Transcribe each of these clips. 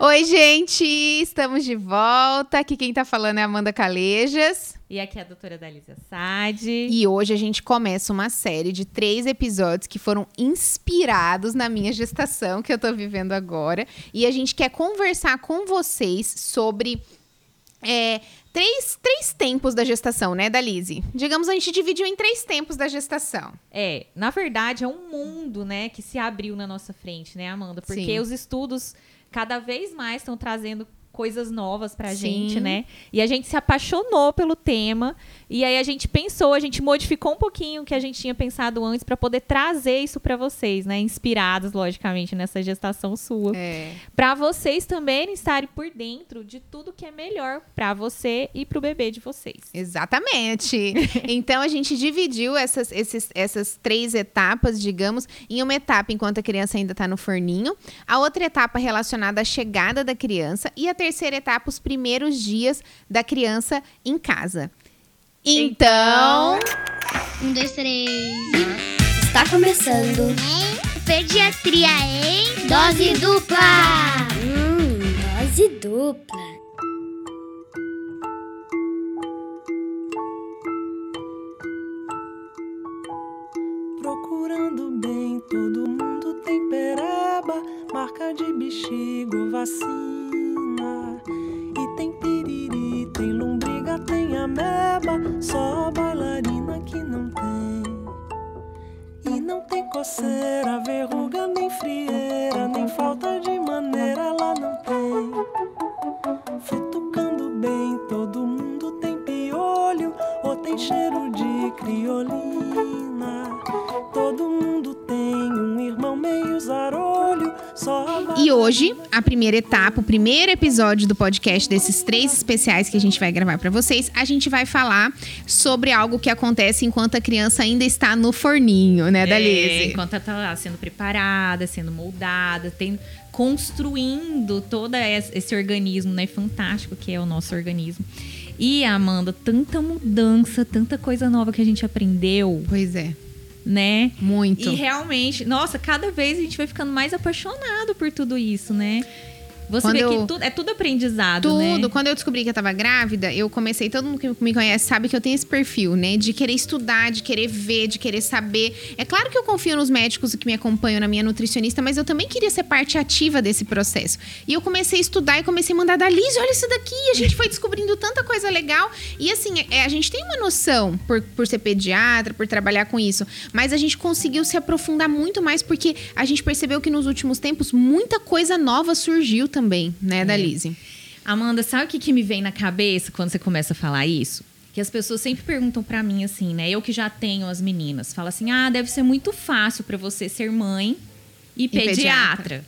Oi, gente! Estamos de volta. Aqui quem tá falando é Amanda Calejas. E aqui é a doutora Dalícia Sade. E hoje a gente começa uma série de três episódios que foram inspirados na minha gestação, que eu tô vivendo agora. E a gente quer conversar com vocês sobre. É, três, três tempos da gestação, né, Dalise? Digamos, a gente dividiu em três tempos da gestação. É, na verdade, é um mundo, né, que se abriu na nossa frente, né, Amanda? Porque Sim. os estudos cada vez mais estão trazendo coisas novas pra Sim. gente, né? E a gente se apaixonou pelo tema e aí a gente pensou, a gente modificou um pouquinho o que a gente tinha pensado antes pra poder trazer isso pra vocês, né? Inspirados, logicamente, nessa gestação sua. É. Pra vocês também estarem por dentro de tudo que é melhor pra você e pro bebê de vocês. Exatamente. Então a gente dividiu essas, esses- essas três etapas, digamos, em uma etapa enquanto a criança ainda está no forninho, a outra etapa relacionada à chegada da criança e a terceira etapa, os primeiros dias da criança em casa. Então, Um, dois, três. Está começando Pediatria em dose dupla. Hum, dose dupla. Etapa, o primeiro episódio do podcast desses três especiais que a gente vai gravar para vocês, a gente vai falar sobre algo que acontece enquanto a criança ainda está no forninho, né, É, Dalise? enquanto ela tá lá sendo preparada, sendo moldada, tem, construindo todo es- esse organismo, né? Fantástico que é o nosso organismo. E, Amanda, tanta mudança, tanta coisa nova que a gente aprendeu, Pois é, né? muito. E realmente, nossa, cada vez a gente vai ficando mais apaixonado por tudo isso, né? Você Quando vê eu- que tudo, é tudo aprendizado, Tudo. né? Quando eu descobri que eu tava grávida, eu comecei, todo mundo que me conhece sabe que eu tenho esse perfil, né? De querer estudar, de querer ver, de querer saber. É claro que eu confio nos médicos que me acompanham, na minha nutricionista, mas eu também queria ser parte ativa desse processo. E eu comecei a estudar e comecei a mandar da Liz, olha isso daqui. A gente foi descobrindo tanta coisa legal. E assim, é, a gente tem uma noção, por, por ser pediatra, por trabalhar com isso, mas a gente conseguiu se aprofundar muito mais porque a gente percebeu que nos últimos tempos muita coisa nova surgiu também, né, da Lise? Amanda, sabe o que, que me vem na cabeça quando você começa a falar isso? Que as pessoas sempre perguntam pra mim assim, né? Eu que já tenho as meninas, fala assim: "Ah, deve ser muito fácil pra você ser mãe e, pediatra. pediatra".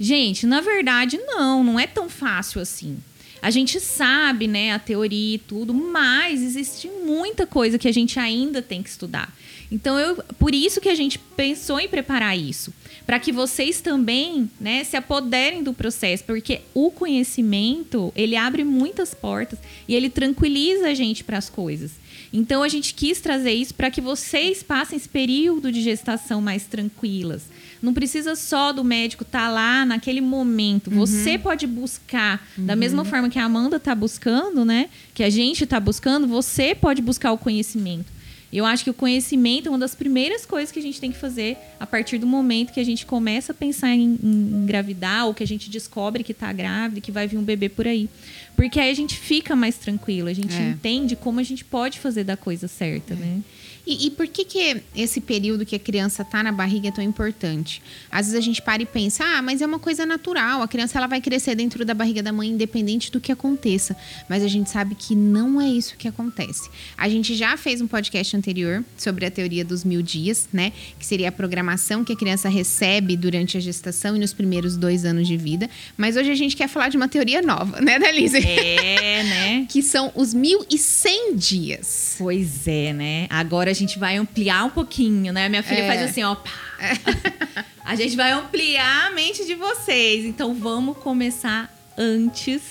Gente, na verdade não, não é tão fácil assim. A gente sabe, né, a teoria e tudo, mas existe muita coisa que a gente ainda tem que estudar. Então, eu, por isso que a gente pensou em preparar isso, para que vocês também, né, se apoderem do processo, porque o conhecimento, ele abre muitas portas e ele tranquiliza a gente para as coisas. Então, a gente quis trazer isso para que vocês passem esse período de gestação mais tranquilas. Não precisa só do médico estar lá naquele momento. Você pode buscar, da mesma forma que a Amanda está buscando, né? Que a gente está buscando, você pode buscar o conhecimento. E Eu acho que o conhecimento é uma das primeiras coisas que a gente tem que fazer a partir do momento que a gente começa a pensar em, em engravidar ou que a gente descobre que está grávida, que vai vir um bebê por aí. Porque aí a gente fica mais tranquilo, a gente É. entende como a gente pode fazer da coisa certa, né? E, e por que, que esse período que a criança tá na barriga é tão importante? Às vezes a gente para e pensa, ah, mas é uma coisa natural, a criança ela vai crescer dentro da barriga da mãe independente do que aconteça. Mas a gente sabe que não é isso que acontece. A gente já fez um podcast anterior sobre a teoria dos mil dias, né? Que seria a programação que a criança recebe durante a gestação e nos primeiros dois anos de vida. Mas hoje a gente quer falar de uma teoria nova, né, Dalise? É, né? Que são os 1.100 dias. Pois é, né? Agora a gente vai ampliar um pouquinho, né? Minha filha É. faz assim, ó. pá. a gente vai ampliar a mente de vocês. Então vamos começar antes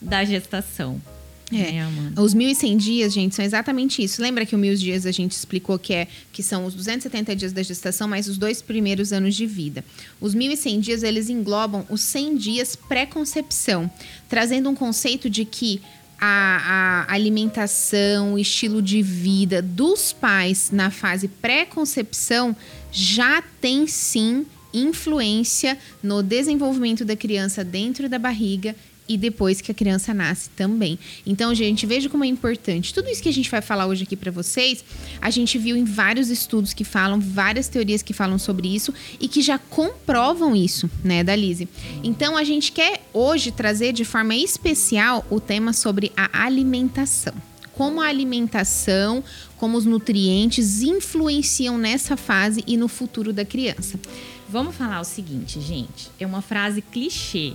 da gestação. É. Né, Amanda? Os 1.100 dias, gente, são exatamente isso. Lembra que o mil dias a gente explicou que, é, que são os 270 dias da gestação, mais os dois primeiros anos de vida. Os 1.100 dias, eles englobam os 100 dias pré-concepção, trazendo um conceito de que a, a alimentação, o estilo de vida dos pais na fase pré-concepção já tem sim influência no desenvolvimento da criança dentro da barriga e depois que a criança nasce também. Então, gente, veja como é importante. Tudo isso que a gente vai falar hoje aqui para vocês, a gente viu em vários estudos que falam, várias teorias que falam sobre isso e que já comprovam isso, né, da Lise. Então, a gente quer hoje trazer de forma especial o tema sobre a alimentação. Como a alimentação, como os nutrientes influenciam nessa fase e no futuro da criança. Vamos falar o seguinte, gente. É uma frase clichê.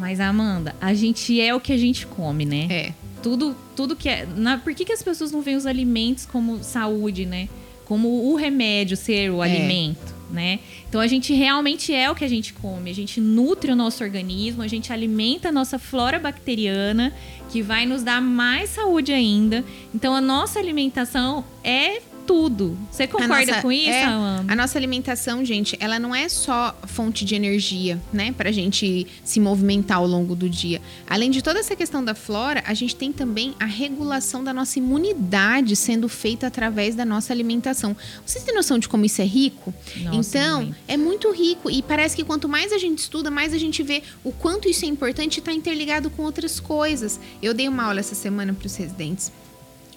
Mas, Amanda, a gente é o que a gente come, né? É. Tudo, tudo que é. Na, por que, que as pessoas não veem os alimentos como saúde, né? Como o remédio ser o É. alimento, né? Então a gente realmente é o que a gente come. A gente nutre o nosso organismo, a gente alimenta a nossa flora bacteriana, que vai nos dar mais saúde ainda. Então a nossa alimentação é tudo. Você concorda nossa- com isso, é? A nossa alimentação, gente, ela não é só fonte de energia, né? Pra gente se movimentar ao longo do dia. Além de toda essa questão da flora, a gente tem também a regulação da nossa imunidade sendo feita através da nossa alimentação. Vocês têm noção de como isso é rico? Nossa, então, muito. é muito rico e parece que quanto mais a gente estuda, mais a gente vê o quanto isso é importante e está interligado com outras coisas. Eu dei uma aula essa semana para os residentes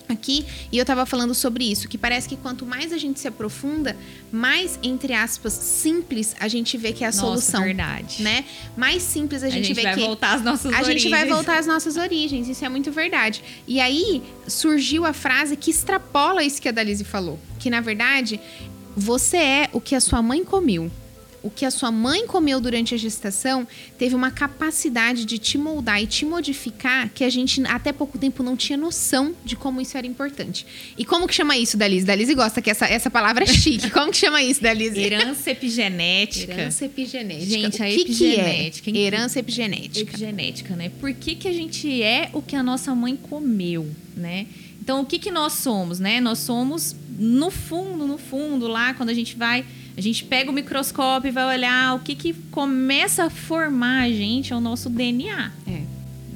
aqui e eu tava falando sobre isso, que parece que quanto mais a gente se aprofunda, mais, entre aspas, simples a gente vê que é a Nossa, solução. verdade. Né? Mais simples a A gente, gente, vê vai que voltar às nossas a origens. gente vai voltar às nossas origens, isso é muito verdade. E aí surgiu a frase que extrapola isso que a Dalise falou, que na verdade você é o que a sua mãe comeu. O que a sua mãe comeu durante a gestação teve uma capacidade de te moldar e te modificar que a gente até pouco tempo não tinha noção de como isso era importante. E como que chama isso, Dalise? Dalise gosta que essa, essa palavra é chique. Como que chama isso, Dalise? Herança epigenética. Herança epigenética. Gente, o a que, que é epigenética, herança epigenética? Epigenética, né? Por que, que a gente é o que a nossa mãe comeu, né? Então, o que, que nós somos, né? Nós somos, no fundo, no fundo, lá, quando a gente vai... A gente pega o microscópio e vai olhar o que, que começa a formar a gente, é o nosso DNA. É.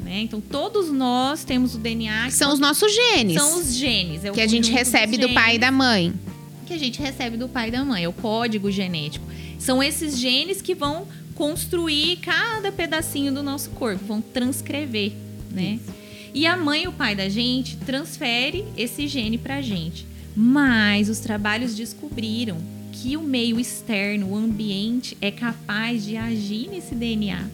Né? Então, todos nós temos o DNA. Que são os nossos genes. São os genes. é o que a gente recebe do pai e da mãe. que a gente recebe do pai e da mãe, é o código genético. São esses genes que vão construir cada pedacinho do nosso corpo, vão transcrever, né? E a mãe e o pai da gente transfere esse gene pra gente. Mas os trabalhos descobriram que o meio externo, o ambiente, é capaz de agir nesse DNA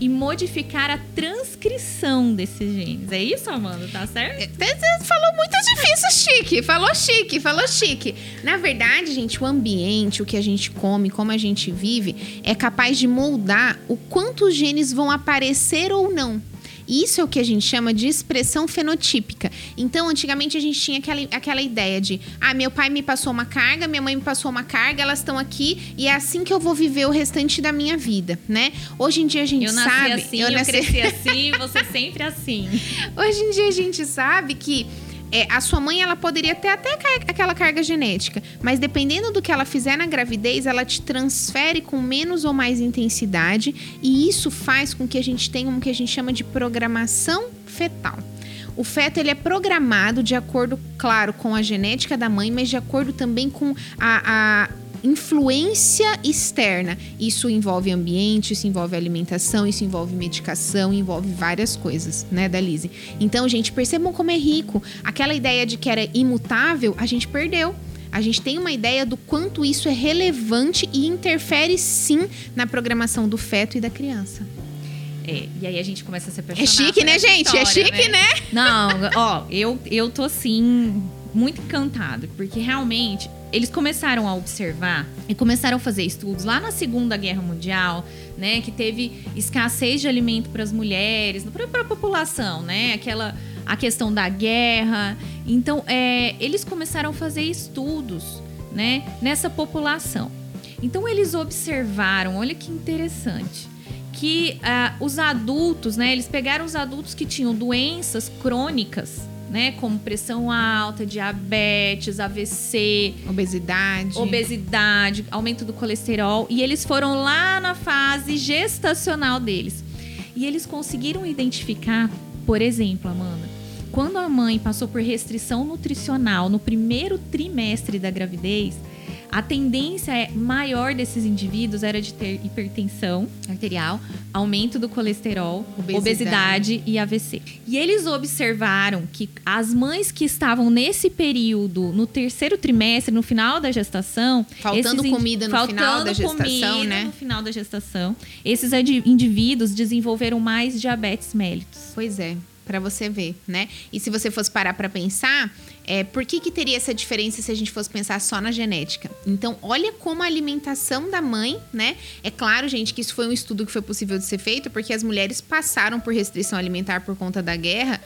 e modificar a transcrição desses genes. É isso, Amanda? Tá certo? Você falou muito difícil, chique. Falou chique, falou chique. Na verdade, gente, o ambiente, o que a gente come, como a gente vive, é capaz de moldar o quanto os genes vão aparecer ou não. Isso é o que a gente chama de expressão fenotípica. Então, antigamente a gente tinha aquela, aquela ideia de: ah, meu pai me passou uma carga, minha mãe me passou uma carga, elas estão aqui e é assim que eu vou viver o restante da minha vida, né? Hoje em dia a gente Eu nasci sabe. assim, eu, nasci- cresci assim, você sempre assim. Hoje em dia a gente sabe que é, a sua mãe ela poderia ter até aquela carga genética, mas dependendo do que ela fizer na gravidez, ela te transfere com menos ou mais intensidade e isso faz com que a gente tenha um que a gente chama de programação fetal. O feto ele é programado de acordo, claro, com a genética da mãe, mas de acordo também com a, a influência externa. Isso envolve ambiente, isso envolve alimentação, isso envolve medicação, envolve várias coisas, né, da Lise. Então, gente, percebam como é rico. Aquela ideia de que era imutável, a gente perdeu. A gente tem uma ideia do quanto isso é relevante e interfere sim na programação do feto e da criança. É, e aí a gente começa a se apaixonar. É chique, por né, gente? É história, chique, né? Não, ó, eu, eu tô assim, muito encantado, porque realmente eles começaram a observar e começaram a fazer estudos lá na Segunda Guerra Mundial, né, que teve escassez de alimento para as mulheres, para a população, né, aquela a questão da guerra. Então, é, eles começaram a fazer estudos, né, nessa população. Então, eles observaram, olha que interessante, que ah, os adultos, né? Eles pegaram os adultos que tinham doenças crônicas, né? Como pressão alta, diabetes, AVC, Obesidade. obesidade, aumento do colesterol, e eles foram lá na fase gestacional deles. E eles conseguiram identificar, por exemplo, Amanda, quando a mãe passou por restrição nutricional no primeiro trimestre da gravidez, a tendência é maior desses indivíduos era de ter hipertensão arterial, aumento do colesterol, Obesidade. obesidade, e AVC. E eles observaram que as mães que estavam nesse período, no terceiro trimestre, no final da gestação, Faltando comida no final da gestação, comida né? No final da gestação, esses indivíduos desenvolveram mais diabetes mellitus. Pois é, pra você ver, né? E se você fosse parar pra pensar, é, por que, que teria essa diferença se a gente fosse pensar só na genética? Então, olha como a alimentação da mãe, né? É claro, gente, que isso foi um estudo que foi possível de ser feito porque as mulheres passaram por restrição alimentar por conta da guerra.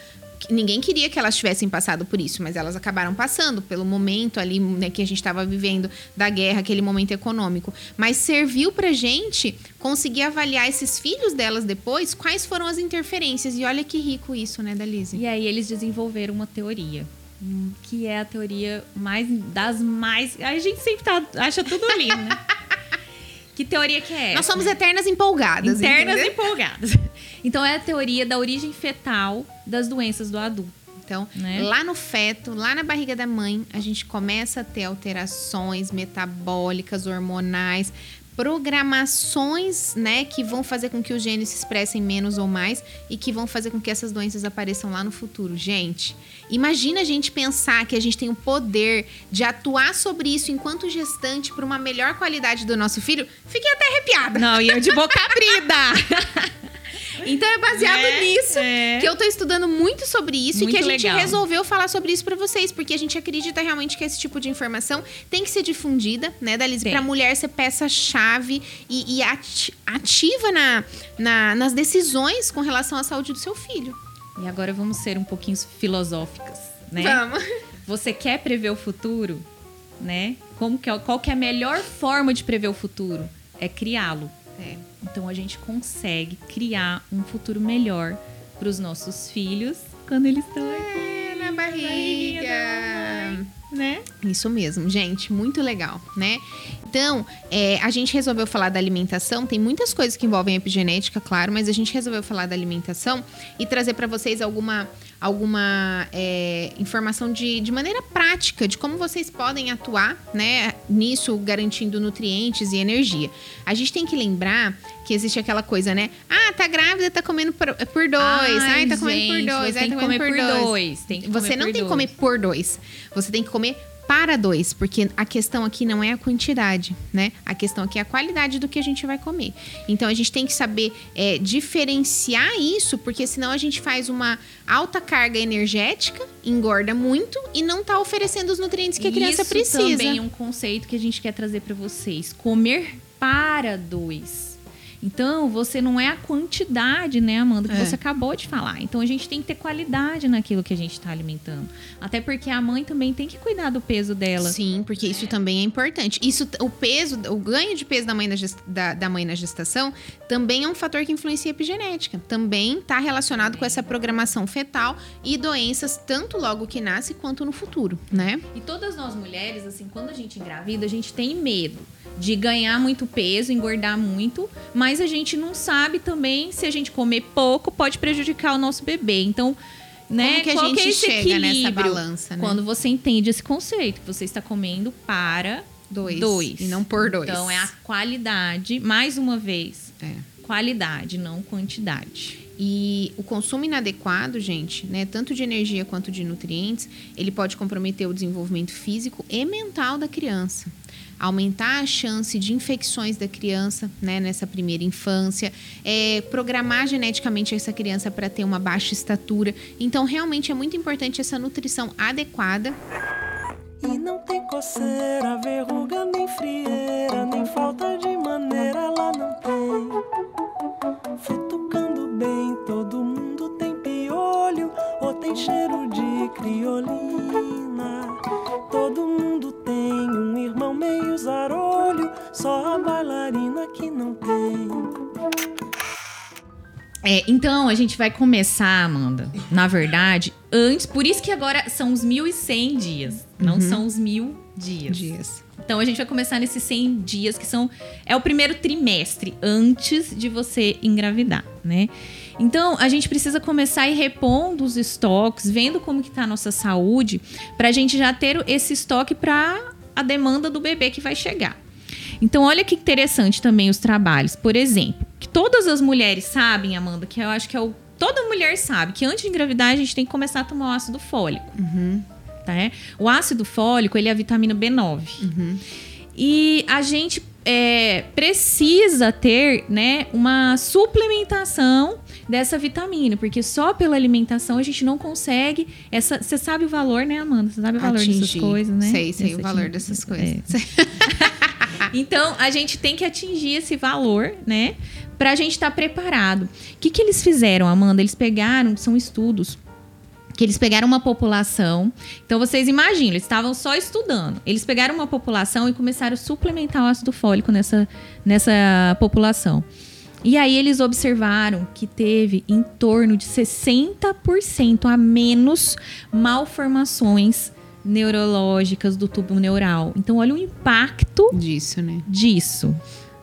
Ninguém queria que elas tivessem passado por isso, mas elas acabaram passando pelo momento ali né, que a gente estava vivendo da guerra, aquele momento econômico. Mas serviu pra gente conseguir avaliar esses filhos delas depois, quais foram as interferências. E olha que rico isso, né, Dalise? E aí eles desenvolveram uma teoria. hum, Que é a teoria mais das mais. A gente sempre tá, acha tudo lindo, né? que teoria que é essa? Nós somos eternas empolgadas. entendeu? empolgadas. Então é a teoria da origem fetal das doenças do adulto. Então, Né? lá no feto, lá na barriga da mãe, a gente começa a ter alterações metabólicas, hormonais, programações, né, que vão fazer com que os genes se expressem menos ou mais e que vão fazer com que essas doenças apareçam lá no futuro. Gente, imagina a gente pensar que a gente tem o poder de atuar sobre isso enquanto gestante para uma melhor qualidade do nosso filho. Fiquei até arrepiada. Não, e eu de boca abrida. Então é baseado Né? nisso É. que eu tô estudando muito sobre isso e que a Muito gente legal. resolveu falar sobre isso pra vocês, porque a gente acredita realmente que esse tipo de informação tem que ser difundida, né, Dalise? Pra mulher ser peça-chave e, e ati- ativa na, na- nas decisões com relação à saúde do seu filho. E agora vamos ser um pouquinho filosóficas, né? Vamos. Você quer prever o futuro, né? Como que é, qual que é a melhor forma de prever o futuro? É criá-lo. É. Então a gente consegue criar um futuro melhor para os nossos filhos quando eles estão aqui, É, na barriga. né? Isso mesmo, gente, muito legal, né? Então, é, a gente resolveu falar da alimentação. Tem muitas coisas que envolvem epigenética, claro, mas a gente resolveu falar da alimentação e trazer para vocês alguma, alguma é, informação de, de maneira prática de como vocês podem atuar, né, nisso, garantindo nutrientes e energia. A gente tem que lembrar que existe aquela coisa, né? Ah, tá grávida, tá comendo por, por dois. Ai, tá comendo por gente, dois. Ai, tem tá comendo por dois. Tem você não tem que comer por dois. Você tem que comer para dois, porque a questão aqui não é a quantidade, né? A questão aqui é a qualidade do que a gente vai comer. Então a gente tem que saber é, diferenciar isso, porque senão a gente faz uma alta carga energética, engorda muito e não tá oferecendo os nutrientes que a criança Isso precisa. também é um conceito que a gente quer trazer para vocês. Comer para dois. Então, você não é a quantidade, né, Amanda, que É. você acabou de falar. Então, a gente tem que ter qualidade naquilo que a gente está alimentando. Até porque a mãe também tem que cuidar do peso dela. Sim, porque isso também é importante. Isso, o peso, o ganho de peso da mãe, na gest- da, da mãe na gestação também é um fator que influencia a epigenética. Também está relacionado com essa programação fetal e doenças, tanto logo que nasce quanto no futuro, né? E todas nós mulheres, assim, quando a gente engravida, a gente tem medo de ganhar muito peso, engordar muito, mas a gente não sabe também se a gente comer pouco pode prejudicar o nosso bebê. Então, né, Como que a qual gente é esse chega nessa balança, né? Quando você entende esse conceito, que você está comendo para Dois. dois. E não por dois. Então é a qualidade, mais uma vez, É. qualidade, não quantidade. E o consumo inadequado, gente, né, tanto de energia quanto de nutrientes, ele pode comprometer o desenvolvimento físico e mental da criança. Aumentar a chance de infecções da criança né, nessa primeira infância, é, programar geneticamente essa criança para ter uma baixa estatura. Então, realmente é muito importante essa nutrição adequada E não tem coceira, verruga, nem frieira, nem falta de maneira ela não tem. Futucando bem, todo mundo tem piolho ou tem cheiro de criolina. É, então, a gente vai começar, Amanda, na verdade, antes. Por isso que agora são os 1.100 dias, não são os mil dias. Dias. Então, a gente vai começar nesses 100 dias, que são. É o primeiro trimestre antes de você engravidar, né? Então, a gente precisa começar a ir repondo os estoques, vendo como que tá a nossa saúde, pra gente já ter esse estoque pra a demanda do bebê que vai chegar. Então, olha que interessante também os trabalhos. Por exemplo, que todas as mulheres sabem, Amanda, que eu acho que é o. Toda mulher sabe que antes de engravidar a gente tem que começar a tomar o ácido fólico. Tá? é? O ácido fólico, ele é a vitamina B9. E a gente é, precisa ter né, uma suplementação dessa vitamina, porque só pela alimentação a gente não consegue. essa Você sabe o valor, né, Amanda? Você sabe o valor dessas Atingir. coisas, né? Sei, sei Dessa o valor ating- dessas é. coisas. Então, a gente tem que atingir esse valor, né? Pra gente estar preparado. O que, que eles fizeram, Amanda? Eles pegaram, são estudos, que eles pegaram uma população. Então, vocês imaginam, eles estavam só estudando. Eles pegaram uma população e começaram a suplementar o ácido fólico nessa, nessa população. E aí eles observaram que teve em torno de 60% a menos malformações neurológicas do tubo neural. Então, olha o impacto Disso, né? disso.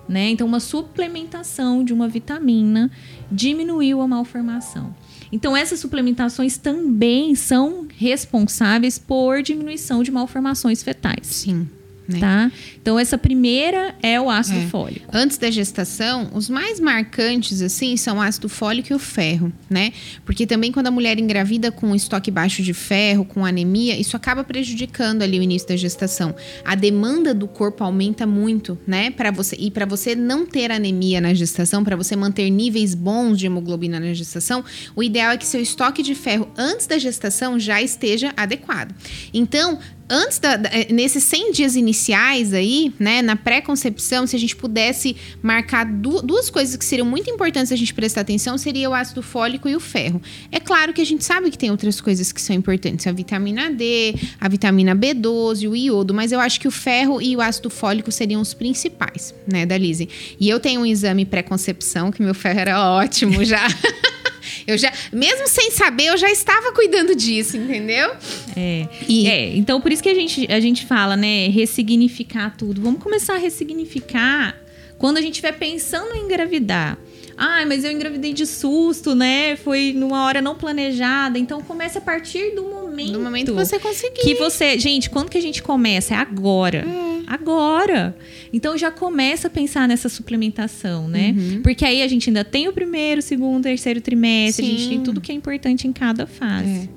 Né? Então, uma suplementação de uma vitamina diminuiu a malformação. Então, essas suplementações também são responsáveis por diminuição de malformações fetais. Sim. Né? Tá? Então, essa primeira é o ácido É. fólico. Antes da gestação, os mais marcantes, assim, são o ácido fólico e o ferro, né? Porque também quando a mulher engravida com estoque baixo de ferro, com anemia, isso acaba prejudicando ali o início da gestação. A demanda do corpo aumenta muito, né? Para você e para você não ter anemia na gestação, para você manter níveis bons de hemoglobina na gestação, o ideal é que seu estoque de ferro antes da gestação já esteja adequado. Então, antes da, eh, nesses 100 dias iniciais aí, né, na pré-concepção, se a gente pudesse marcar du- duas coisas que seriam muito importantes a gente prestar atenção, seria o ácido fólico e o ferro. É claro que a gente sabe que tem outras coisas que são importantes, a vitamina D, a vitamina B12, o iodo, mas eu acho que o ferro e o ácido fólico seriam os principais, né, da Lizzie. E eu tenho um exame pré-concepção, que meu ferro era ótimo já. Eu já, mesmo sem saber, eu já estava cuidando disso, entendeu? É. E- É, então por isso que a gente, a gente fala, né, ressignificar tudo. Vamos começar a ressignificar quando a gente estiver pensando em engravidar. Ai, mas eu engravidei de susto, né? Foi numa hora não planejada. Então comece a partir do momento. No momento que você conseguir. que você, gente, quando que a gente começa? É agora. Agora. Então já começa a pensar nessa suplementação, né? Uhum. Porque aí a gente ainda tem o primeiro, segundo, terceiro trimestre, a gente Sim. tem tudo que é importante em cada fase.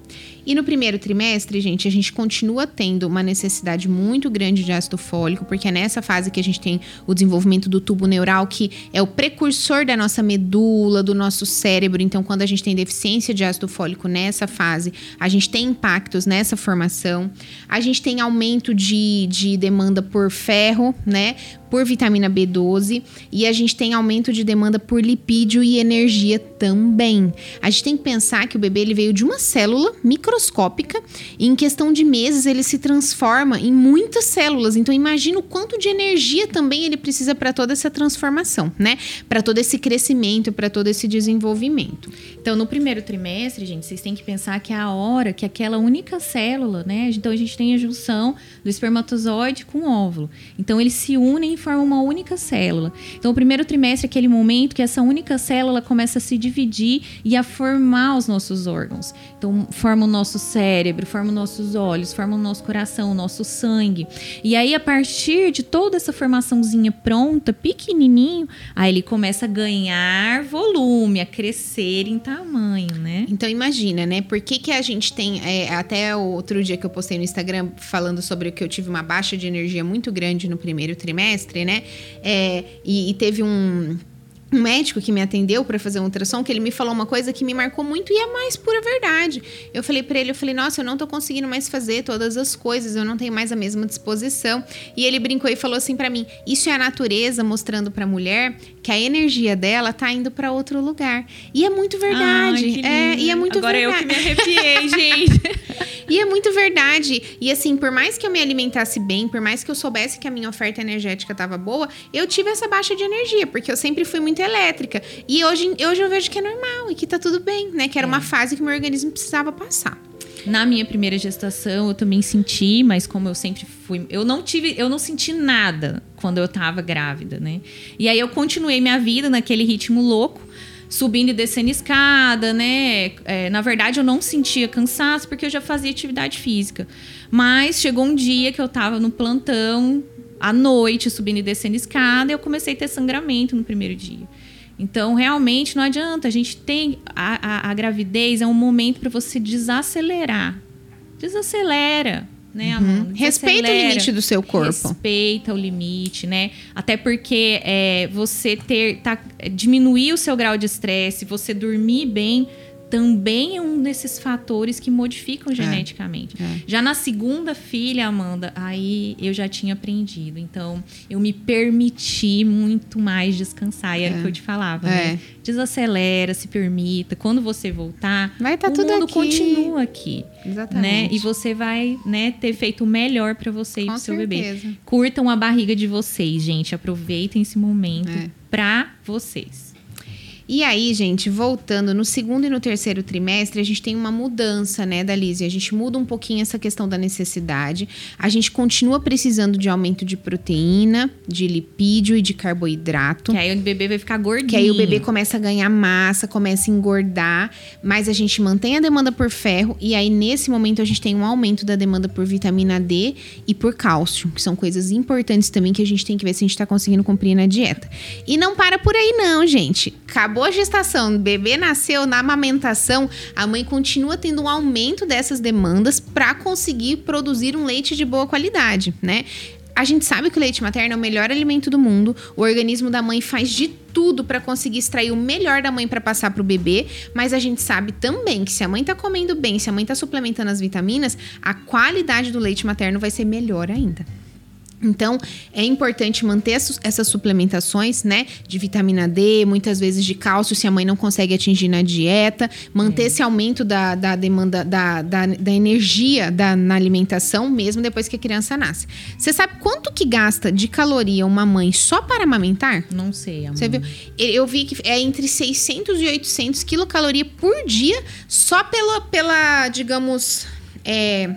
E no primeiro trimestre, gente, a gente continua tendo uma necessidade muito grande de ácido fólico, porque é nessa fase que a gente tem o desenvolvimento do tubo neural, que é o precursor da nossa medula, do nosso cérebro. Então, quando a gente tem deficiência de ácido fólico nessa fase, a gente tem impactos nessa formação. A gente tem aumento de, de demanda por ferro, né? Por vitamina B12. E a gente tem aumento de demanda por lipídio e energia também. A gente tem que pensar que o bebê ele veio de uma célula microscópica e em questão de meses ele se transforma em muitas células. Então imagina o quanto de energia também ele precisa para toda essa transformação, né? Para todo esse crescimento, para todo esse desenvolvimento. Então, no primeiro trimestre, gente, vocês têm que pensar que é a hora que aquela única célula, né? Então, a gente tem a junção do espermatozoide com o óvulo. Então, eles se unem e formam uma única célula. Então, o primeiro trimestre é aquele momento que essa única célula começa a se dividir e a formar os nossos órgãos. Então, forma o nosso cérebro, forma os nossos olhos, forma o nosso coração, o nosso sangue. E aí, a partir de toda essa formaçãozinha pronta, pequenininho, aí ele começa a ganhar volume, a crescer em tamanho, né? Então imagina, né? Por que, que a gente tem. é, até outro dia que eu postei no Instagram falando sobre que eu tive uma baixa de energia muito grande no primeiro trimestre, né? É, e, e teve um. Um médico que me atendeu para fazer um ultrassom, que ele me falou uma coisa que me marcou muito e é a mais pura verdade. Eu falei para ele, eu falei, nossa, eu não tô conseguindo mais fazer todas as coisas, eu não tenho mais a mesma disposição. E ele brincou e falou assim para mim: "Isso é a natureza mostrando para a mulher que a energia dela tá indo para outro lugar". E é muito verdade. Ai, é, e é muito Agora verdade. eu que me arrepiei, gente. E é muito verdade. E assim, por mais que eu me alimentasse bem, por mais que eu soubesse que a minha oferta energética estava boa, eu tive essa baixa de energia, porque eu sempre fui muito muito elétrica. E hoje, hoje eu vejo que é normal e que tá tudo bem, né? Que era uma fase que meu organismo precisava passar. Na minha primeira gestação, eu também senti, mas como eu sempre fui, eu não tive, eu não senti nada quando eu tava grávida, né? E aí eu continuei minha vida naquele ritmo louco, subindo e descendo escada, né? É, na verdade, eu não sentia cansaço porque eu já fazia atividade física. Mas chegou um dia que eu tava no plantão, à noite, subindo e descendo escada, eu comecei a ter sangramento no primeiro dia. Então, realmente, não adianta. A gente tem. A, a, a gravidez é um momento para você desacelerar. Desacelera, né, Amanda? Uhum. Respeita o limite do seu corpo. Respeita o limite, né? Até porque é, você ter. Tá, diminuir o seu grau de estresse, você dormir bem. Também é um desses fatores que modificam geneticamente. é. Já na segunda filha, Amanda, aí eu já tinha aprendido. Então, eu me permiti muito mais descansar. E era o É. que eu te falava, É. né? Desacelera, se permita. Quando você voltar, Vai tá o tudo mundo aqui. continua aqui. Né? Exatamente. E você vai né, ter feito o melhor pra você e Com pro seu bebê. certeza. Curtam a barriga de vocês, gente. Aproveitem esse momento É. pra vocês. E aí, gente, voltando no segundo e no terceiro trimestre, a gente tem uma mudança, né, da Lizzie? A gente muda um pouquinho essa questão da necessidade. A gente continua precisando de aumento de proteína, de lipídio e de carboidrato. Que aí o bebê vai ficar gordinho. Que aí o bebê começa a ganhar massa, começa a engordar, mas a gente mantém a demanda por ferro e aí nesse momento a gente tem um aumento da demanda por vitamina D e por cálcio, que são coisas importantes também que a gente tem que ver se a gente tá conseguindo cumprir na dieta. E não para por aí não, gente. Acabou a gestação, o bebê nasceu na amamentação, a mãe continua tendo um aumento dessas demandas para conseguir produzir um leite de boa qualidade, né? A gente sabe que o leite materno é o melhor alimento do mundo. O organismo da mãe faz de tudo para conseguir extrair o melhor da mãe para passar pro bebê, mas a gente sabe também que se a mãe tá comendo bem, se a mãe tá suplementando as vitaminas, a qualidade do leite materno vai ser melhor ainda. Então, é importante manter essas- suplementações, né? De vitamina D, muitas vezes de cálcio, se a mãe não consegue atingir na dieta. Manter esse aumento da, da demanda, da, da, da energia da, na alimentação, mesmo depois que a criança nasce. Você sabe quanto que gasta de caloria uma mãe só para amamentar? Não sei, amor. Você viu? Eu vi que é entre 600 e 800 quilocalorias por dia só pela, pela digamos, é,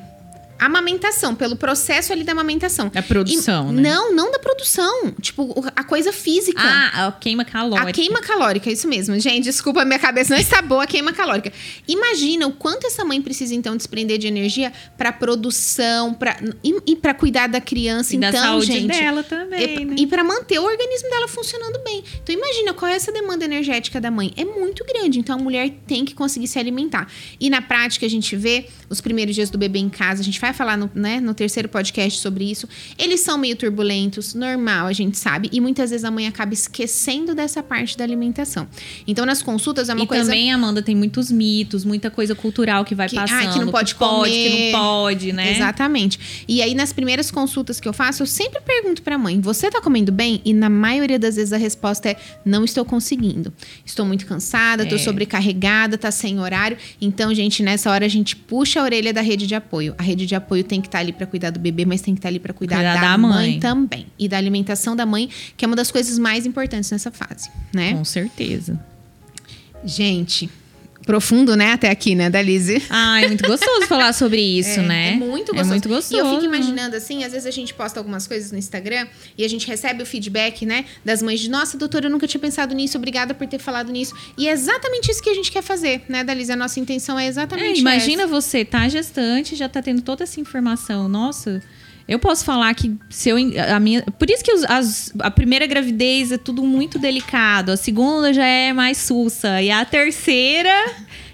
amamentação, pelo processo ali da amamentação. Da produção, E- né? Não, não da produção. Tipo, a coisa física. Ah, a queima calórica. A queima calórica, isso mesmo. Gente, desculpa, minha cabeça não está boa, a queima calórica. Imagina o quanto essa mãe precisa, então, desprender de energia para produção pra, e, e para cuidar da criança. E da então, saúde gente, dela também, e, né? e para manter o organismo dela funcionando bem. Então, imagina qual é essa demanda energética da mãe. É muito grande. Então, a mulher tem que conseguir se alimentar. E na prática, a gente vê os primeiros dias do bebê em casa. A gente vai falar no, né, no terceiro podcast sobre isso. Eles são meio turbulentos, normal, a gente sabe. E muitas vezes a mãe acaba esquecendo dessa parte da alimentação. Então, nas consultas, é uma e coisa. também, Amanda, tem muitos mitos, muita coisa cultural que vai Que- ah, passando. que não pode pode, que comer. não pode, né? Exatamente. E aí, nas primeiras consultas que eu faço, eu sempre pergunto pra mãe: você tá comendo bem? E na maioria das vezes a resposta é: não estou conseguindo. Estou muito cansada, tô É. sobrecarregada, tá sem horário. Então, gente, nessa hora a gente puxa a orelha da rede de apoio. A rede de apoio tem que estar ali pra cuidar do bebê, mas tem que estar ali pra cuidar, Cuidar da, da mãe. mãe. também. E da alimentação da mãe, que é uma das coisas mais importantes nessa fase, né? Com certeza. Gente, profundo, né, até aqui, né, da Lizzie? Ah, é muito gostoso falar sobre isso, É, né? É muito gostoso. É muito gostoso. E eu fico imaginando assim, às vezes a gente posta algumas coisas no Instagram e a gente recebe o feedback, né, das mães de nossa, doutora, eu nunca tinha pensado nisso, obrigada por ter falado nisso. E é exatamente isso que a gente quer fazer, né, Dalisa? A nossa intenção é É, exatamente imagina essa. você tá gestante, já tá tendo toda essa informação. Nossa, eu posso falar que se eu a minha, por isso que os- as- a primeira gravidez é tudo muito delicado, a segunda já é mais sussa e a terceira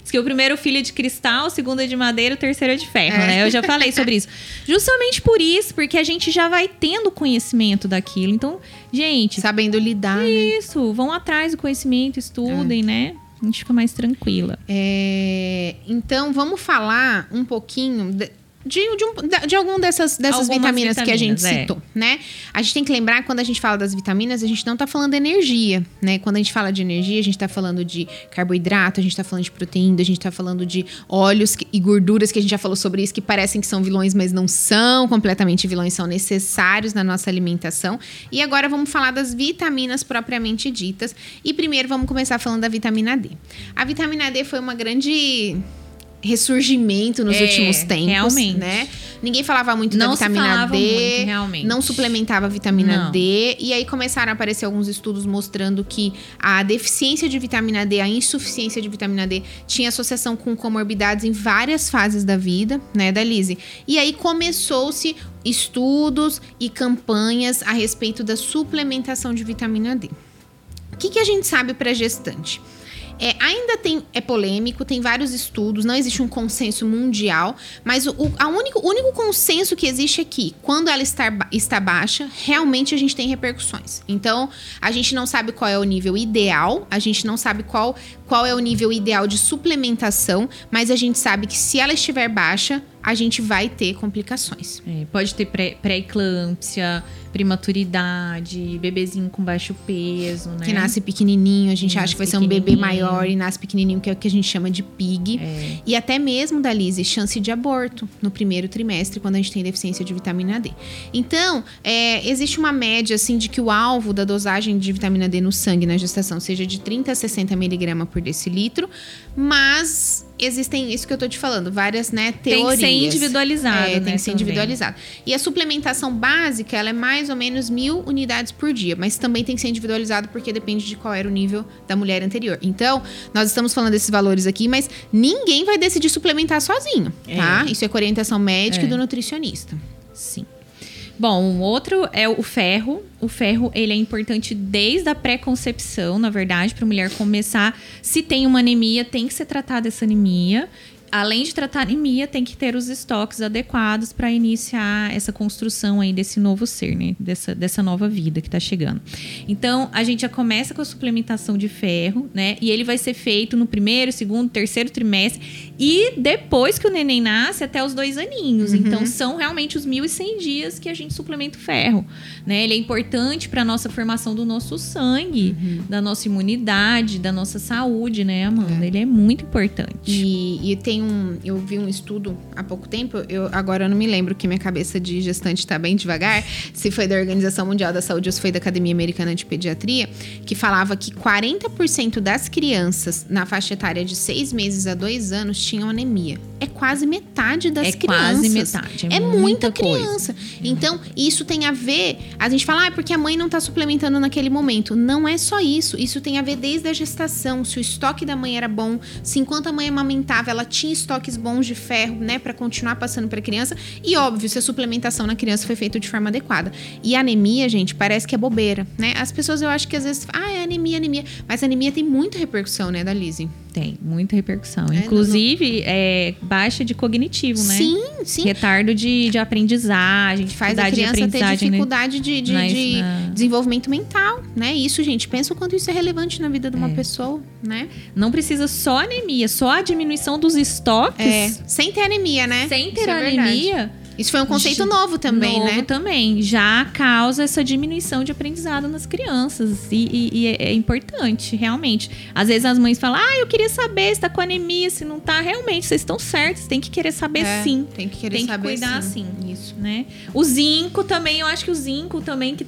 Diz que o primeiro filho é de cristal, o segundo é de madeira, o terceiro é de ferro, É. né? Eu já falei sobre isso. Justamente por isso, porque a gente já vai tendo conhecimento daquilo. Então, gente, Sabendo lidar, né? isso, vão atrás do conhecimento, estudem, né? A gente fica mais tranquila. É, então, vamos falar um pouquinho de- de, de, um- de algum dessas, dessas Algumas vitaminas, que a gente vitaminas, é. citou, né? A gente tem que lembrar que quando a gente fala das vitaminas, a gente não tá falando de energia, né? Quando a gente fala de energia, a gente tá falando de carboidrato, a gente tá falando de proteína, a gente tá falando de óleos e gorduras, que a gente já falou sobre isso, que parecem que são vilões, mas não são completamente vilões, são necessários na nossa alimentação. E agora vamos falar das vitaminas propriamente ditas. E primeiro vamos começar falando da vitamina D. A vitamina D foi uma grande ressurgimento nos É, últimos tempos, realmente. né? Ninguém falava muito da Não se vitamina D, muito, realmente. não suplementava vitamina Não. D, e aí começaram a aparecer alguns estudos mostrando que a deficiência de vitamina D, a insuficiência de vitamina D, tinha associação com comorbidades em várias fases da vida, né, da Lise. E aí começou-se estudos e campanhas a respeito da suplementação de vitamina D. O que, que a gente sabe para gestante? É, ainda tem, é polêmico, tem vários estudos, não existe um consenso mundial, mas o, a único, o único consenso que existe é que quando ela está, está baixa, realmente a gente tem repercussões. Então, a gente não sabe qual é o nível ideal, a gente não sabe qual, qual é o nível ideal de suplementação, mas a gente sabe que se ela estiver baixa, a gente vai ter complicações. É, pode ter pré- pré-eclâmpsia, prematuridade, bebezinho com baixo peso, né? Que nasce pequenininho, a gente Que acha que vai ser um bebê maior e nasce pequenininho, que é o que a gente chama de PIG. É. E até mesmo, da Lise, chance de aborto no primeiro trimestre, quando a gente tem deficiência de vitamina D. Então, é, existe uma média, assim, de que o alvo da dosagem de vitamina D no sangue na gestação seja de 30 a 60 miligramas por decilitro, mas existem, isso que eu tô te falando, várias, né, Tem teorias. que ser individualizado, É, né, tem que ser também. individualizado. E a suplementação básica, ela é mais ou menos mil unidades por dia, mas também tem que ser individualizado porque depende de qual era o nível da mulher anterior. Então, nós estamos falando desses valores aqui, mas ninguém vai decidir suplementar sozinho, tá? Isso é com orientação médica e É. do nutricionista. Sim. Bom, um outro é o ferro. O ferro, ele é importante desde a pré-concepção, na verdade, para a mulher começar. Se tem uma anemia, tem que ser tratada essa anemia. Além de tratar anemia, tem que ter os estoques adequados para iniciar essa construção aí desse novo ser, né? Dessa, dessa nova vida que está chegando. Então, a gente já começa com a suplementação de ferro, né? E ele vai ser feito no primeiro, segundo, terceiro trimestre. E depois que o neném nasce, até os dois aninhos. Então, são realmente os 1.100 dias que a gente suplementa o ferro, né? Ele é importante para nossa formação do nosso sangue, da nossa imunidade, da nossa saúde, né, Amanda? Ele é muito importante. E, e tem um. Eu vi um estudo há pouco tempo, eu agora eu não me lembro que minha cabeça de gestante tá bem devagar, se foi da Organização Mundial da Saúde ou se foi da Academia Americana de Pediatria, que falava que 40% das crianças na faixa etária de 6 meses a 2 anos tinham anemia. É quase metade das É crianças. quase metade, é É, muita muita coisa. criança. Então, isso tem a ver. A gente fala, ah, porque a mãe não tá suplementando naquele momento. Não é só isso. Isso tem a ver desde a gestação. Se o estoque da mãe era bom, se enquanto a mãe amamentava, ela tinha estoques bons de ferro, né, Pra continuar passando pra criança. E óbvio, se a suplementação na criança foi feita de forma adequada. E a anemia, gente, parece que é bobeira, né? As pessoas eu acho que às vezes, ah, é anemia, anemia. Mas a anemia tem muita repercussão, né, da Lizzie? Tem muita repercussão. É, Inclusive, é, baixa de cognitivo, né? Sim, sim. Retardo de, de aprendizagem, faz a criança ter aprendizagem. né? dificuldade de, de- Nas- de na- desenvolvimento mental, né? Isso, gente, pensa o quanto isso é relevante na vida de uma pessoa, né? Não precisa só anemia, só a diminuição dos estoques. É, sem ter anemia, né? Sem ter Isso é anemia, Isso foi um conceito novo também, novo né? também, já causa essa diminuição de aprendizado nas crianças. E, e- e é, é importante, realmente. Às vezes as mães falam, ah, eu queria saber se tá com anemia, se não tá. Realmente, vocês estão certos, tem que querer saber É, sim. Tem que querer Tem que saber cuidar sim. sim. Isso. Né? O zinco também, eu acho que o zinco também que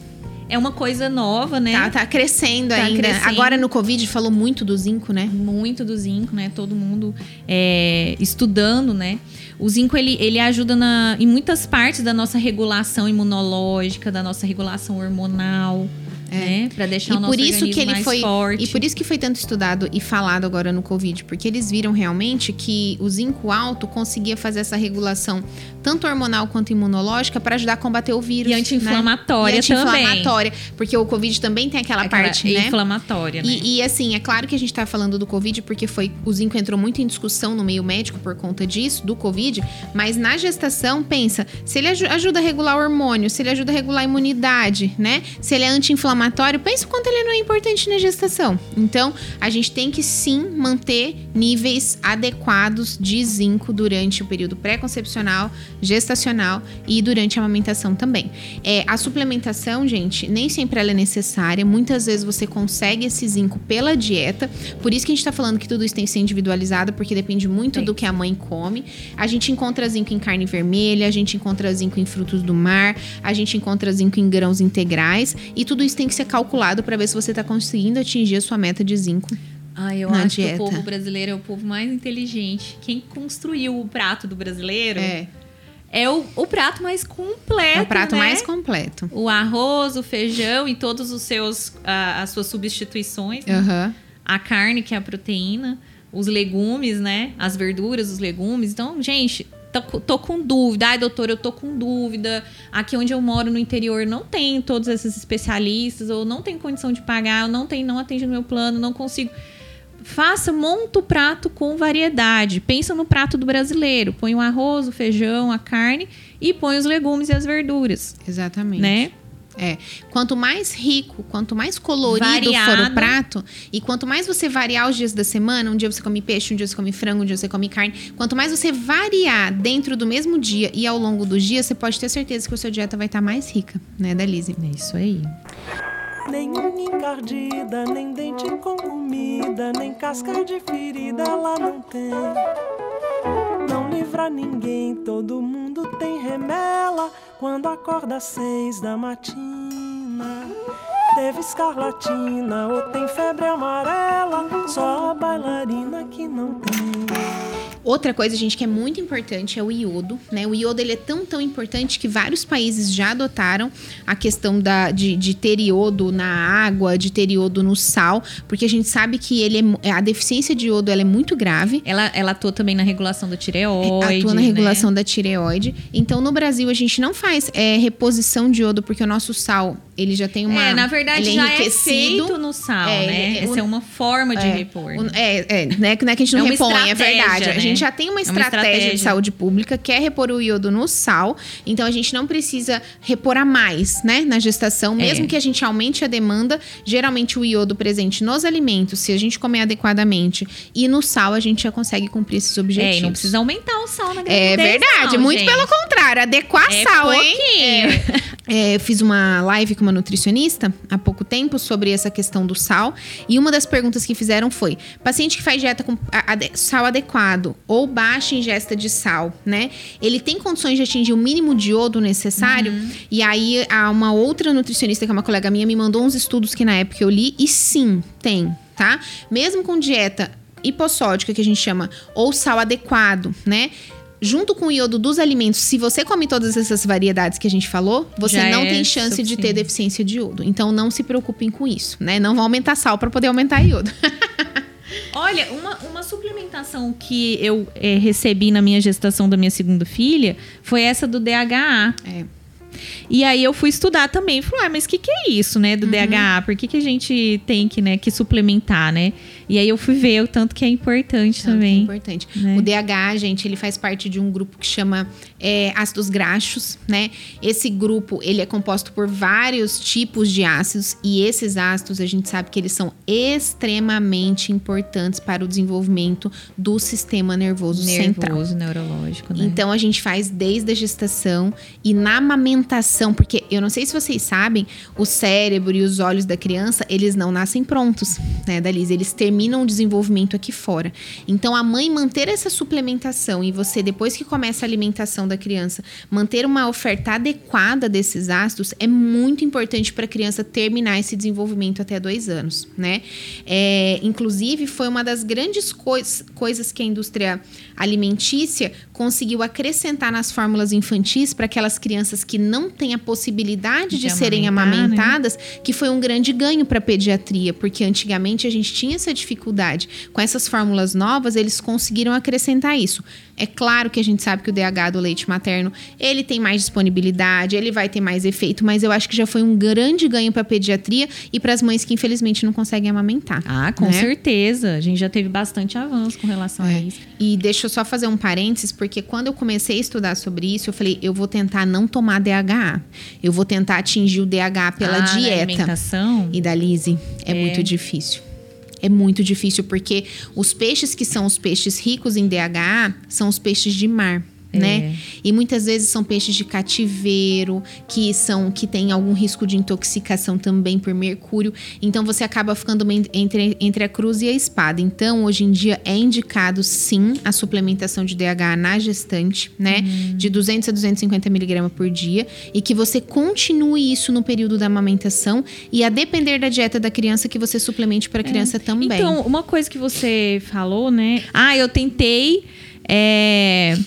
é uma coisa nova, né? Tá, tá crescendo Tá ainda. crescendo. Agora no Covid falou muito do zinco, né? muito do zinco, né? Todo mundo é, estudando, né? O zinco ele, ele ajuda na, em muitas partes da nossa regulação imunológica, da nossa regulação hormonal, né? Para deixar o É. E nosso por isso que ele mais foi forte. e por isso que foi tanto estudado e falado agora no Covid, porque eles viram realmente que o zinco alto conseguia fazer essa regulação tanto hormonal quanto imunológica para ajudar a combater o vírus, E né? anti-inflamatória E também. anti-inflamatória, porque o Covid também tem aquela, Aquela parte, né? inflamatória, né? E, e, assim, é claro que a gente tá falando do Covid porque foi o zinco entrou muito em discussão no meio médico por conta disso, do Covid, mas na gestação, pensa, se ele aju- ajuda a regular o hormônio, se ele ajuda a regular a imunidade, né? Se ele é anti-inflamatório, pensa o quanto ele não é importante na gestação. Então, a gente tem que sim manter níveis adequados de zinco durante o período pré-concepcional, gestacional e durante a amamentação também. É, a suplementação, gente, nem sempre ela é necessária. Muitas vezes você consegue esse zinco pela dieta. Por isso que a gente tá falando que tudo isso tem que ser individualizado, porque depende muito do que a mãe come. A gente encontra zinco em carne vermelha, a gente encontra zinco em frutos do mar, a gente encontra zinco em grãos integrais. E tudo isso tem que ser calculado para ver se você está conseguindo atingir a sua meta de zinco. Ah, eu acho dieta. que o povo brasileiro é o povo mais inteligente. Quem construiu o prato do brasileiro é, É, o, o prato mais completo. é o prato né? mais completo. O arroz, o feijão e todos os seus as suas substituições. né? Aham. A carne, que é a proteína, os legumes, né? As verduras, os legumes. Então, gente, tô, co- tô com dúvida. Ai, doutor, eu tô com dúvida. Aqui onde eu moro no interior não tem todos esses especialistas, ou não tem condição de pagar, ou não tem, não atende no meu plano, não consigo. Faça, monta o prato com variedade. Pensa no prato do brasileiro. Põe o arroz, o feijão, a carne e põe os legumes e as verduras, Exatamente. né? É. Quanto mais rico, quanto mais colorido Variado. for o prato, e quanto mais você variar os dias da semana, um dia você come peixe, um dia você come frango, um dia você come carne, quanto mais você variar dentro do mesmo dia e ao longo dos dias, você pode ter certeza que a sua dieta vai estar mais rica, né, Dalise? É isso aí. Nem unha encardida, nem dente com comida, nem casca de ferida ela não tem. Livra ninguém, todo mundo tem remela quando acorda às seis da matina. Teve escarlatina ou tem febre amarela, só a bailarina que não tem. Outra coisa, gente, que é muito importante é o iodo, né? O iodo ele é tão, tão importante que vários países já adotaram a questão da, de, de ter iodo na água, de ter iodo no sal, porque a gente sabe que ele é a deficiência de iodo ela é muito grave. Ela, ela atua também na regulação da tireoide. atua na né? regulação da tireoide. Então, no Brasil, a gente não faz é, reposição de iodo, porque o nosso sal, ele já tem uma... É, na verdade ele é já é feito no sal, É, né? ele- Essa é uma forma de É, repor. né? É, é, né? Que é que a gente não É repõe, é estratégia, verdade. A né? gente já tem uma É uma estratégia, de estratégia. saúde pública que é repor o iodo no sal. Então a gente não precisa repor a mais, né? Na gestação. Mesmo É. que a gente aumente a demanda, geralmente o iodo presente nos alimentos, se a gente comer adequadamente, e no sal, a gente já consegue cumprir esses É, objetivos. e não precisa aumentar o sal na É gravidez, verdade, não, muito gente. pelo contrário, adequar É sal, hein? pouquinho. É, eu fiz uma live com uma nutricionista há pouco tempo sobre essa questão do sal. E uma das perguntas que fizeram foi: paciente que faz dieta com sal adequado ou baixa ingesta de sal, né? Ele tem condições de atingir o mínimo de iodo necessário? E aí, a uma outra nutricionista, que é uma colega minha, me mandou uns estudos que na época eu li, e sim, tem, tá? Mesmo com dieta hipossódica, que a gente chama, ou sal adequado, né? Junto com o iodo dos alimentos, se você come todas essas variedades que a gente falou, você Já não é tem chance de ter deficiência de iodo. Então não se preocupem com isso, né? Não vão aumentar sal para poder aumentar iodo. Olha, uma, uma suplementação que eu eh, recebi na minha gestação da minha segunda filha foi essa do DHA. É. E aí eu fui estudar também. Falei, ah, mas o que, que é isso, né, Uhum. do DHA? Por que, que a gente tem que, né, que suplementar, né? E aí eu fui ver o tanto que é importante Então, também. É importante. né? O DH, gente, ele faz parte de um grupo que chama é, ácidos graxos, né? Esse grupo, ele é composto por vários tipos de ácidos e esses ácidos, a gente sabe que eles são extremamente importantes para o desenvolvimento do sistema nervoso, central. Nervoso, neurológico, né? Então a gente faz desde a gestação e na amamentação, porque eu não sei se vocês sabem, o cérebro e os olhos da criança, eles não nascem prontos, né, Dalisa? Eles terminam o desenvolvimento aqui fora. Então a mãe manter essa suplementação e você, depois que começa a alimentação da criança, manter uma oferta adequada desses ácidos é muito importante para a criança terminar esse desenvolvimento até dois anos, né? É, inclusive, foi uma das grandes cois- coisas que a indústria alimentícia conseguiu acrescentar nas fórmulas infantis para aquelas crianças que não têm a possibilidade de, De serem né? amamentadas, que foi um grande ganho para a pediatria, porque antigamente a gente tinha essa dificuldade dificuldade. Com essas fórmulas novas, eles conseguiram acrescentar isso. É claro que a gente sabe que o DH do leite materno, ele tem mais disponibilidade, ele vai ter mais efeito, mas eu acho que já foi um grande ganho para a pediatria e para as mães que infelizmente não conseguem amamentar. Ah, com né? certeza. A gente já teve bastante avanço com relação a É. isso. E deixa eu só fazer um parênteses, porque quando eu comecei a estudar sobre isso, eu falei, eu vou tentar não tomar DHA. Eu vou tentar atingir o DHA pela Ah, dieta. alimentação. E da Lise, é, muito difícil. É muito difícil, porque os peixes que são os peixes ricos em DHA são os peixes de mar. É. Né? E muitas vezes são peixes de cativeiro, que são que tem algum risco de intoxicação também por mercúrio. Então você acaba ficando entre, entre a cruz e a espada. Então, hoje em dia é indicado sim a suplementação de DHA na gestante, né? De 200 a 250 miligramas por dia. E que você continue isso no período da amamentação. E a depender da dieta da criança, que você suplemente para a criança também. Então, uma coisa que você falou, né? Ah, eu tentei é,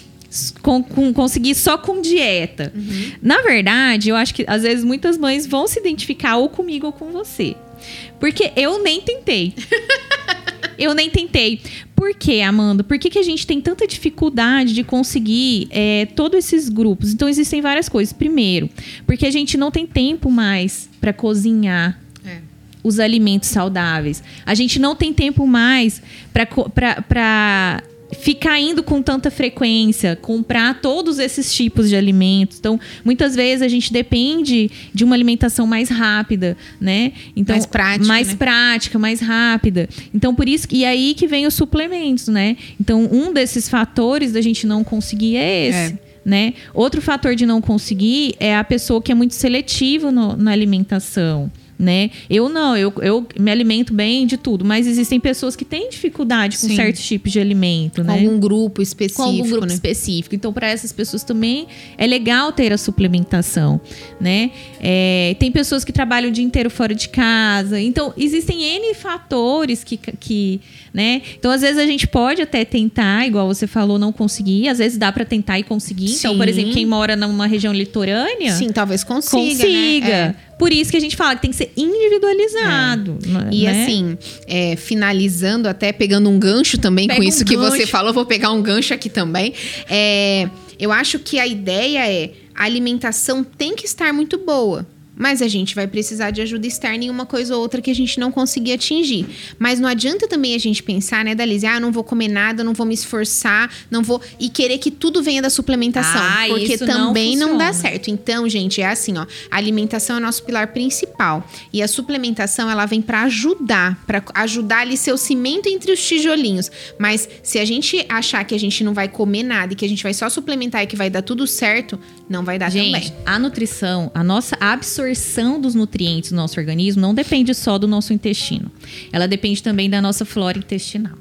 com, com- conseguir só com dieta. Uhum. Na verdade, eu acho que às vezes muitas mães vão se identificar ou comigo ou com você. Porque eu nem tentei. eu nem tentei. Por quê, Amanda? Por que, que a gente tem tanta dificuldade de conseguir é, todos esses grupos? Então, existem várias coisas. Primeiro, porque a gente não tem tempo mais para cozinhar É. os alimentos saudáveis. A gente não tem tempo mais para ficar indo com tanta frequência, comprar todos esses tipos de alimentos. Então, muitas vezes a gente depende de uma alimentação mais rápida, né? Então, Mais prática, mais né? prática, mais rápida. Então, por isso e aí que vem os suplementos, né? Então, um desses fatores da gente não conseguir é esse. É. Né? Outro fator de não conseguir é a pessoa que é muito seletiva no- na alimentação. Né? Eu não, eu, eu me alimento bem de tudo, mas existem pessoas que têm dificuldade com Sim. certos tipos de alimento, Com né? algum grupo específico, com algum grupo né? específico. Então, para essas pessoas também é legal ter a suplementação, né? É, tem pessoas que trabalham o dia inteiro fora de casa. Então, existem N fatores que, que, né? Então, às vezes a gente pode até tentar, igual você falou, não conseguir. Às vezes dá para tentar e conseguir. Então, por Sim. exemplo, quem mora numa região litorânea, Sim, talvez consiga, consiga. né? É. Por isso que a gente fala que tem que ser individualizado. E né? assim, é, finalizando, até pegando um gancho também Pega com um isso que você falou, vou pegar um gancho aqui também. É, eu acho que a ideia é a alimentação tem que estar muito boa. Mas a gente vai precisar de ajuda externa em uma coisa ou outra que a gente não conseguir atingir. Mas não adianta também a gente pensar, né, Dalise? Ah, não vou comer nada, não vou me esforçar, não vou. E querer que tudo venha da suplementação. Ah, porque isso não também não, dá certo. Então, gente, é assim, ó. A alimentação é nosso pilar principal. E a suplementação, ela vem pra ajudar, pra ajudar ali seu cimento entre os tijolinhos. Mas se a gente achar que a gente não vai comer nada e que a gente vai só suplementar e que vai dar tudo certo, não vai dar Gente, também. a nutrição, a nossa absorção dos nutrientes no nosso organismo não depende só do nosso intestino. Ela depende também da nossa flora intestinal.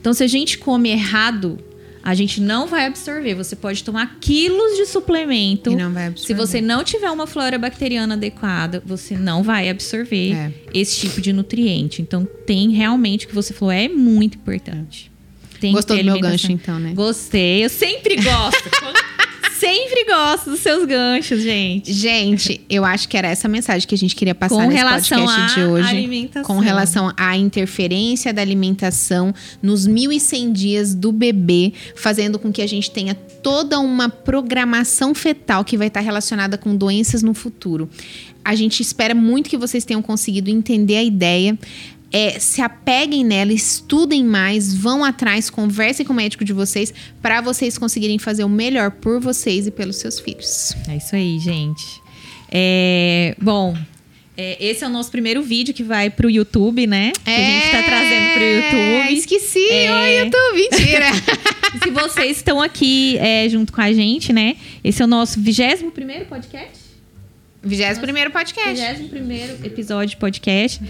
Então, se a gente come errado, a gente não vai absorver. Você pode tomar quilos de suplemento. E não vai Se absorver. você não tiver uma flora bacteriana adequada, você não vai absorver É. esse tipo de nutriente. Então, tem realmente o que você falou é muito importante. Tem que Gostou do meu gancho, então, né? Gostei. Eu sempre gosto. sempre gosto dos seus ganchos, gente. Gente, eu acho que era essa mensagem que a gente queria passar Com nesse relação podcast de hoje. alimentação. Com relação à interferência da alimentação nos 1.100 dias do bebê, fazendo com que a gente tenha toda uma programação fetal que vai estar relacionada com doenças no futuro. A gente espera muito que vocês tenham conseguido entender a ideia. É, se apeguem nela, estudem mais, vão atrás, conversem com o médico de vocês para vocês conseguirem fazer o melhor por vocês e pelos seus filhos. É isso aí, gente. É, bom, é, esse é o nosso primeiro vídeo que vai pro YouTube, né? Que a gente tá trazendo pro YouTube. Esqueci, É. oi, YouTube, mentira. Se vocês estão aqui é, junto com a gente, né? Esse é o nosso 21 primeiro podcast? 21 primeiro podcast. 21 episódio de podcast.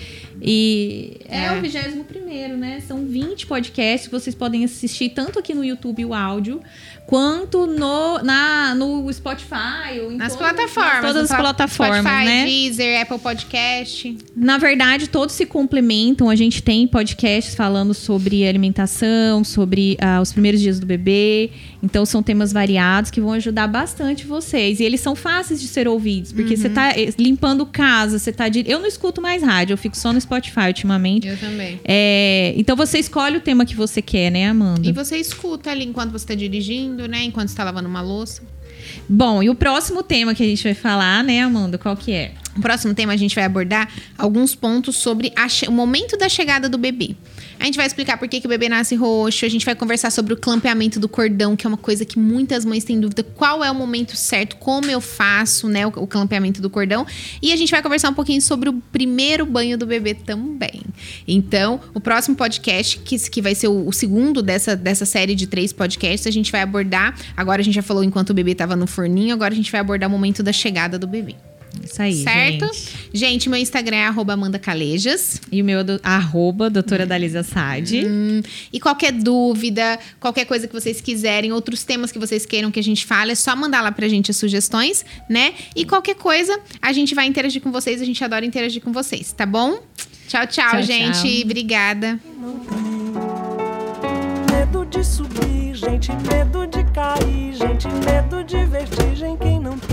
E é, É. o 21, né? São 20 podcasts que vocês podem assistir tanto aqui no YouTube o áudio, quanto no, na, no Spotify. Ou em Nas todas- plataformas. todas as plataformas, Spotify, né? Deezer, Apple Podcast. Na verdade, todos se complementam. A gente tem podcasts falando sobre alimentação, sobre ah, os primeiros dias do bebê. Então, são temas variados que vão ajudar bastante vocês. E eles são fáceis de ser ouvidos, porque Você tá eh, limpando casa, você tá. di- Eu não escuto mais rádio, eu fico só no Spotify ultimamente. Eu também. É, então você escolhe o tema que você quer, né, Amanda? E você escuta ali enquanto você tá dirigindo, né? Enquanto você tá lavando uma louça. Bom, e o próximo tema que a gente vai falar, né, Amanda? Qual que é? No próximo tema, a gente vai abordar alguns pontos sobre o momento da chegada do bebê. A gente vai explicar por que, que o bebê nasce roxo, a gente vai conversar sobre o clampeamento do cordão, que é uma coisa que muitas mães têm dúvida. Qual é o momento certo, como eu faço, né, o, o clampeamento do cordão. E a gente vai conversar um pouquinho sobre o primeiro banho do bebê também. Então, o próximo podcast, que, que vai ser o, o segundo dessa, dessa série de três podcasts, a gente vai abordar. Agora a gente já falou enquanto o bebê estava no forninho, agora a gente vai abordar o momento da chegada do bebê. Isso aí, Certo? gente. Gente, meu Instagram é arroba Amanda Calejas. E o meu é do, arroba, doutora Dalisa Sade. Hum, e qualquer dúvida, qualquer coisa que vocês quiserem, outros temas que vocês queiram que a gente fale, é só mandar lá pra gente as sugestões, né? E qualquer coisa, a gente vai interagir com vocês, a gente adora interagir com vocês, tá bom? Tchau, tchau, Tchau, gente. tchau. Obrigada. Medo de subir, gente, medo de cair, gente, medo de vertigem, quem não tem?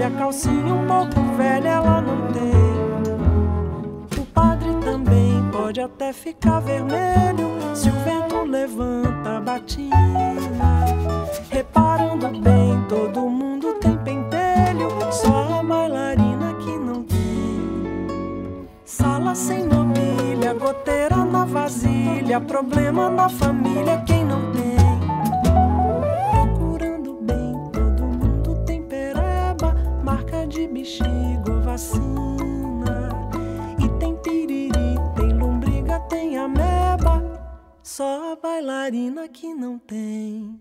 Groselha, calcinha um pouco velha, ela não tem. O padre também pode até ficar vermelho se o vento levanta a batina. Reparando bem, todo mundo tem pentelho, só a bailarina que não tem. Sala sem mobília, goteira na vasilha, problema na família, quem só bailarina que não tem.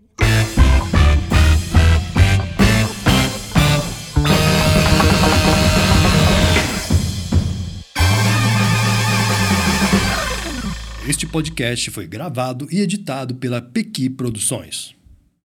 Este podcast foi gravado e editado pela Pequi Produções.